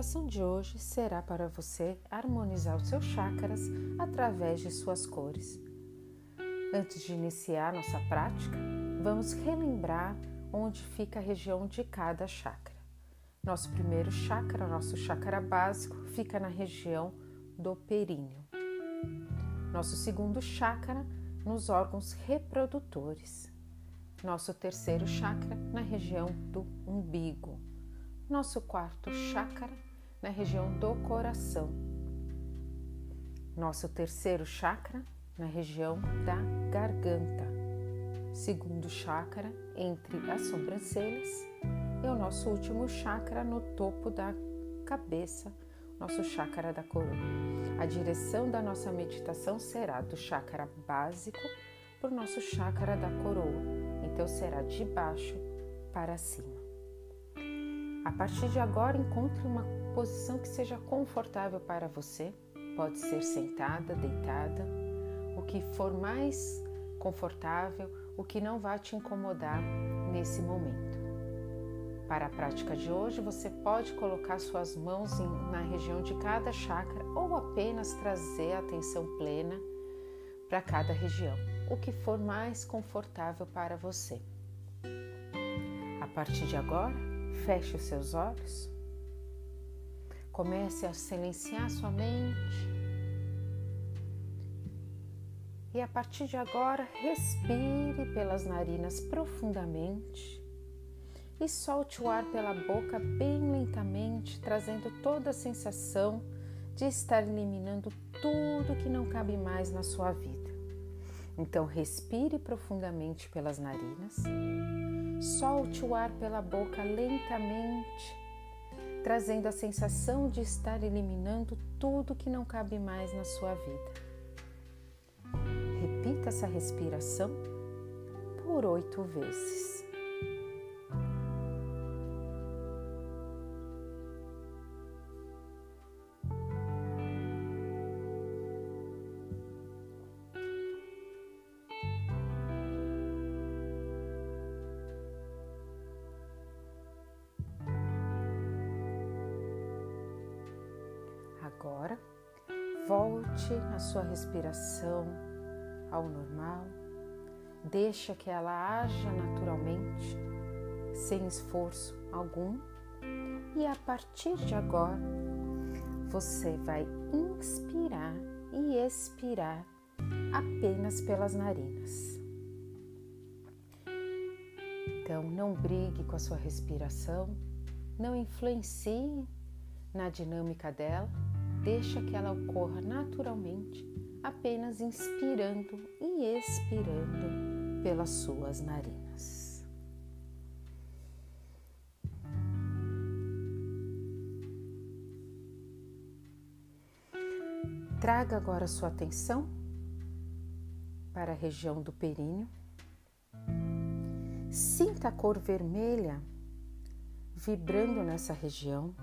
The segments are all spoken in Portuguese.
meditação de hoje será para você harmonizar os seus chakras através de suas cores. Antes de iniciar nossa prática, vamos relembrar onde fica a região de cada chakra. Nosso primeiro chakra, nosso chakra básico, fica na região do períneo. Nosso segundo chakra, nos órgãos reprodutores. Nosso terceiro chakra, na região do umbigo nosso quarto chakra na região do coração, nosso terceiro chakra na região da garganta, segundo chakra entre as sobrancelhas e o nosso último chakra no topo da cabeça, nosso chakra da coroa. A direção da nossa meditação será do chakra básico para o nosso chakra da coroa, então será de baixo para cima. A partir de agora, encontre uma posição que seja confortável para você. Pode ser sentada, deitada, o que for mais confortável, o que não vai te incomodar nesse momento. Para a prática de hoje, você pode colocar suas mãos na região de cada chakra ou apenas trazer a atenção plena para cada região, o que for mais confortável para você. A partir de agora, Feche os seus olhos. Comece a silenciar sua mente. E a partir de agora, respire pelas narinas profundamente e solte o ar pela boca bem lentamente, trazendo toda a sensação de estar eliminando tudo que não cabe mais na sua vida. Então, respire profundamente pelas narinas Solte o ar pela boca lentamente, trazendo a sensação de estar eliminando tudo que não cabe mais na sua vida. Repita essa respiração por oito vezes. Agora, volte a sua respiração ao normal. Deixa que ela haja naturalmente, sem esforço algum. E a partir de agora, você vai inspirar e expirar apenas pelas narinas. Então, não brigue com a sua respiração, não influencie na dinâmica dela, Deixa que ela ocorra naturalmente, apenas inspirando e expirando pelas suas narinas. Traga agora sua atenção para a região do períneo. Sinta a cor vermelha vibrando nessa região.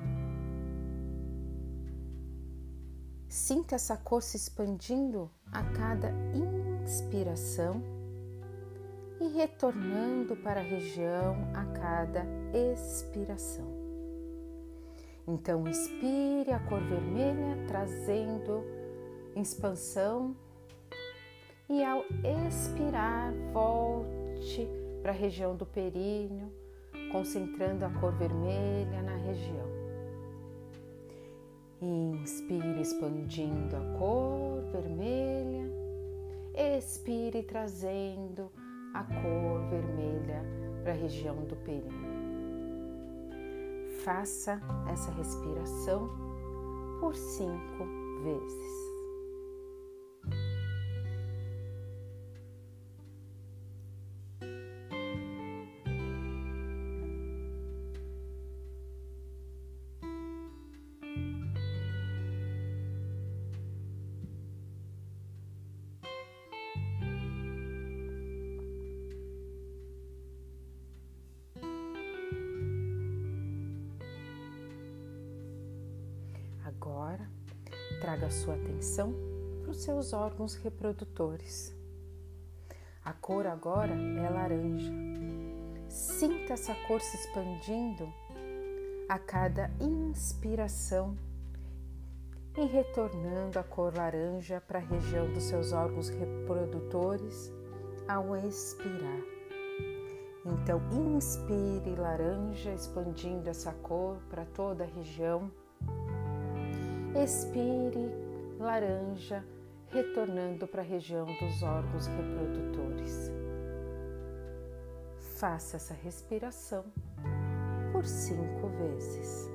Sinta essa cor se expandindo a cada inspiração e retornando para a região a cada expiração. Então, inspire a cor vermelha, trazendo expansão, e ao expirar, volte para a região do períneo, concentrando a cor vermelha na região. Inspire expandindo a cor vermelha, expire trazendo a cor vermelha para a região do períneo. Faça essa respiração por cinco vezes. Traga sua atenção para os seus órgãos reprodutores. A cor agora é laranja. Sinta essa cor se expandindo a cada inspiração e retornando a cor laranja para a região dos seus órgãos reprodutores ao expirar. Então, inspire laranja, expandindo essa cor para toda a região. Expire laranja, retornando para a região dos órgãos reprodutores. Faça essa respiração por cinco vezes.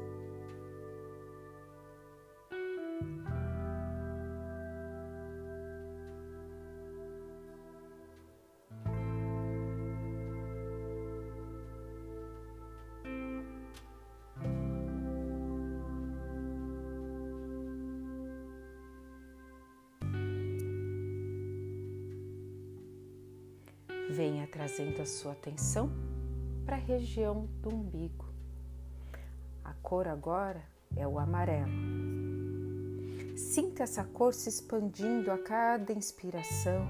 Venha trazendo a sua atenção para a região do umbigo. A cor agora é o amarelo. Sinta essa cor se expandindo a cada inspiração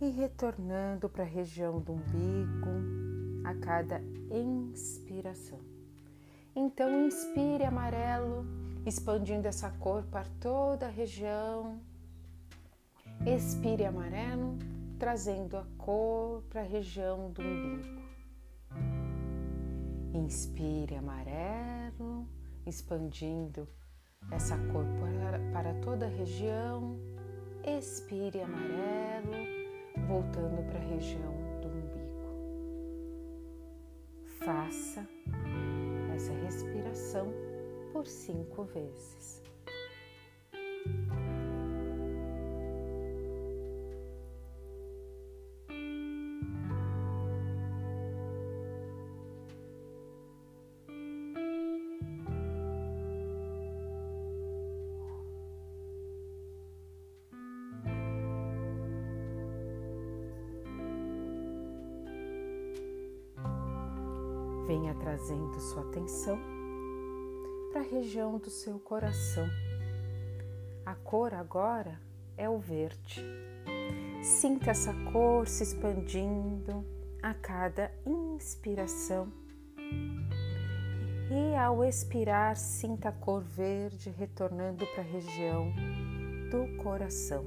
e retornando para a região do umbigo a cada inspiração. Então, inspire amarelo, expandindo essa cor para toda a região Expire amarelo, trazendo a cor para a região do umbigo. Inspire amarelo, expandindo essa cor para, toda a região. Expire amarelo, voltando para a região do umbigo. Faça essa respiração por cinco vezes. Venha trazendo sua atenção para a região do seu coração. A cor agora é o verde. Sinta essa cor se expandindo a cada inspiração. E ao expirar, sinta a cor verde retornando para a região do coração.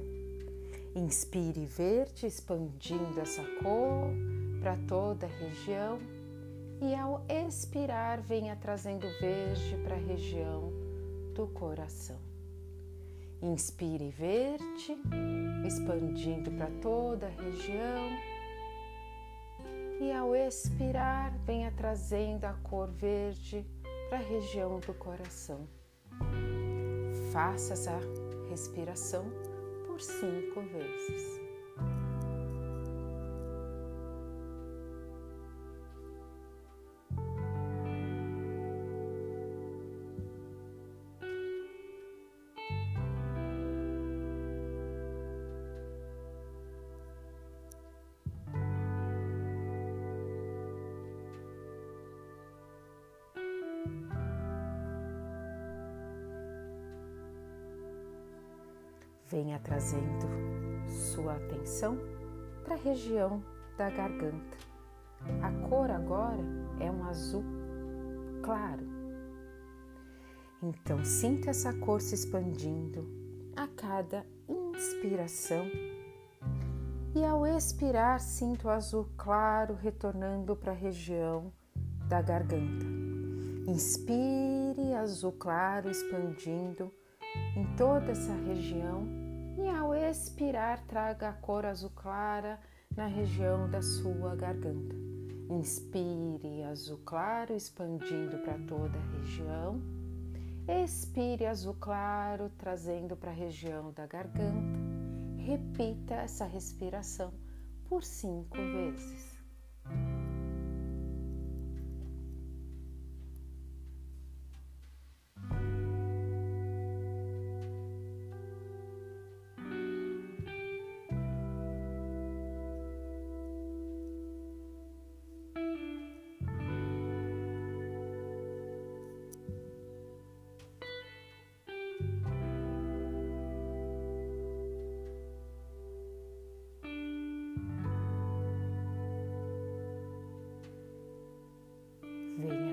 Inspire verde, expandindo essa cor para toda a região e ao expirar, venha trazendo verde para a região do coração. Inspire verde, expandindo para toda a região. E ao expirar, venha trazendo a cor verde para a região do coração. Faça essa respiração por cinco vezes. Venha trazendo sua atenção para a região da garganta. A cor agora é um azul claro. Então, sinta essa cor se expandindo a cada inspiração e ao expirar, sinta o azul claro retornando para a região da garganta. Inspire azul claro expandindo em toda essa região expirar traga a cor azul clara na região da sua garganta. Inspire azul claro expandindo para toda a região. Expire azul claro trazendo para a região da garganta. Repita essa respiração por cinco vezes.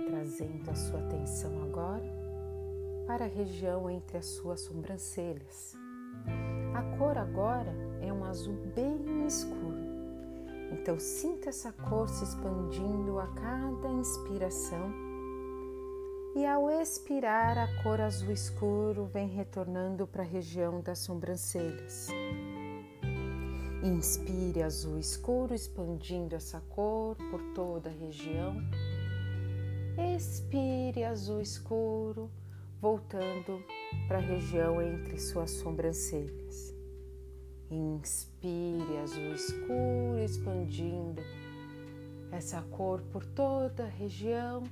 Trazendo a sua atenção agora para a região entre as suas sobrancelhas. A cor agora é um azul bem escuro. Então sinta essa cor se expandindo a cada inspiração e ao expirar a cor azul escuro vem retornando para a região das sobrancelhas. Inspire azul escuro, expandindo essa cor por toda a região. Expire azul escuro, voltando para a região entre suas sobrancelhas. Inspire azul escuro, expandindo essa cor por toda a região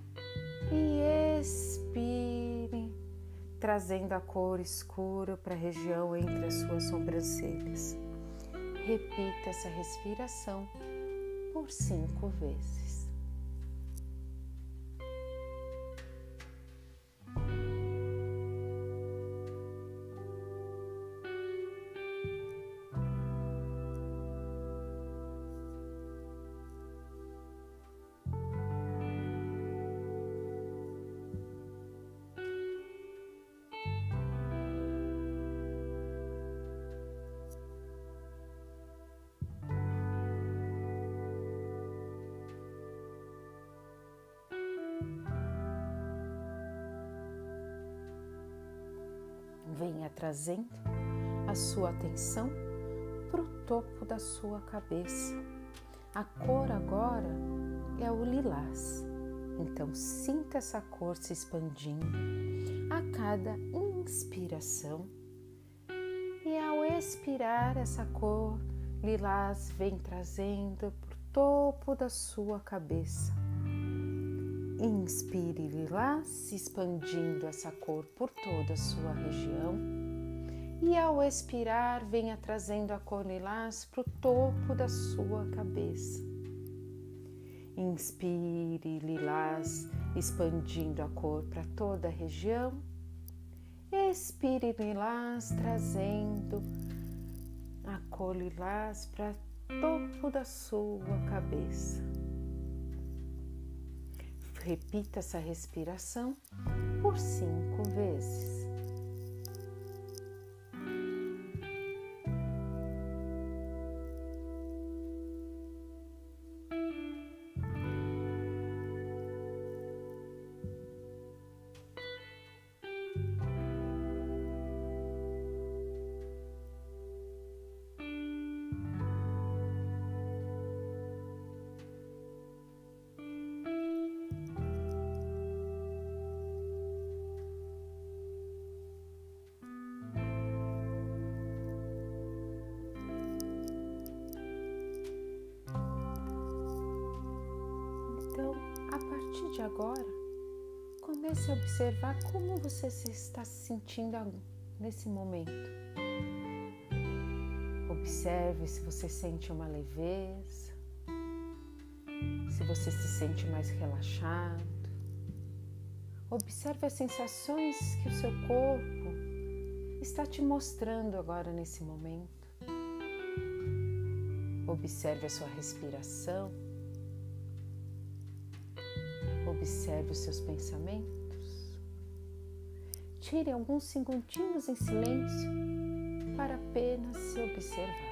e expire, trazendo a cor escura para a região entre as suas sobrancelhas. Repita essa respiração por cinco vezes. Venha trazendo a sua atenção para o topo da sua cabeça. A cor agora é o lilás, então sinta essa cor se expandindo a cada inspiração e ao expirar, essa cor lilás vem trazendo para o topo da sua cabeça. Inspire lilás, expandindo essa cor por toda a sua região. E ao expirar, venha trazendo a cor lilás para o topo da sua cabeça. Inspire lilás, expandindo a cor para toda a região. Expire lilás, trazendo a cor lilás para topo da sua cabeça. Repita essa respiração por cinco vezes. De agora, comece a observar como você se está se sentindo nesse momento. Observe se você sente uma leveza, se você se sente mais relaxado. Observe as sensações que o seu corpo está te mostrando agora nesse momento. Observe a sua respiração. Observe os seus pensamentos. Tire alguns segundinhos em silêncio para apenas se observar.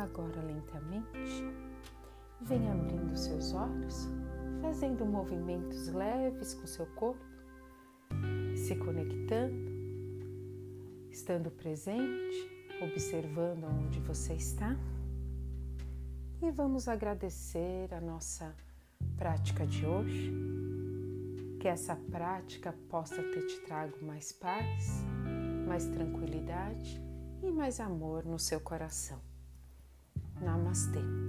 Agora, lentamente, vem abrindo seus olhos, fazendo movimentos leves com seu corpo, se conectando, estando presente, observando onde você está. E vamos agradecer a nossa prática de hoje. Que essa prática possa ter te trago mais paz, mais tranquilidade e mais amor no seu coração. Namastê.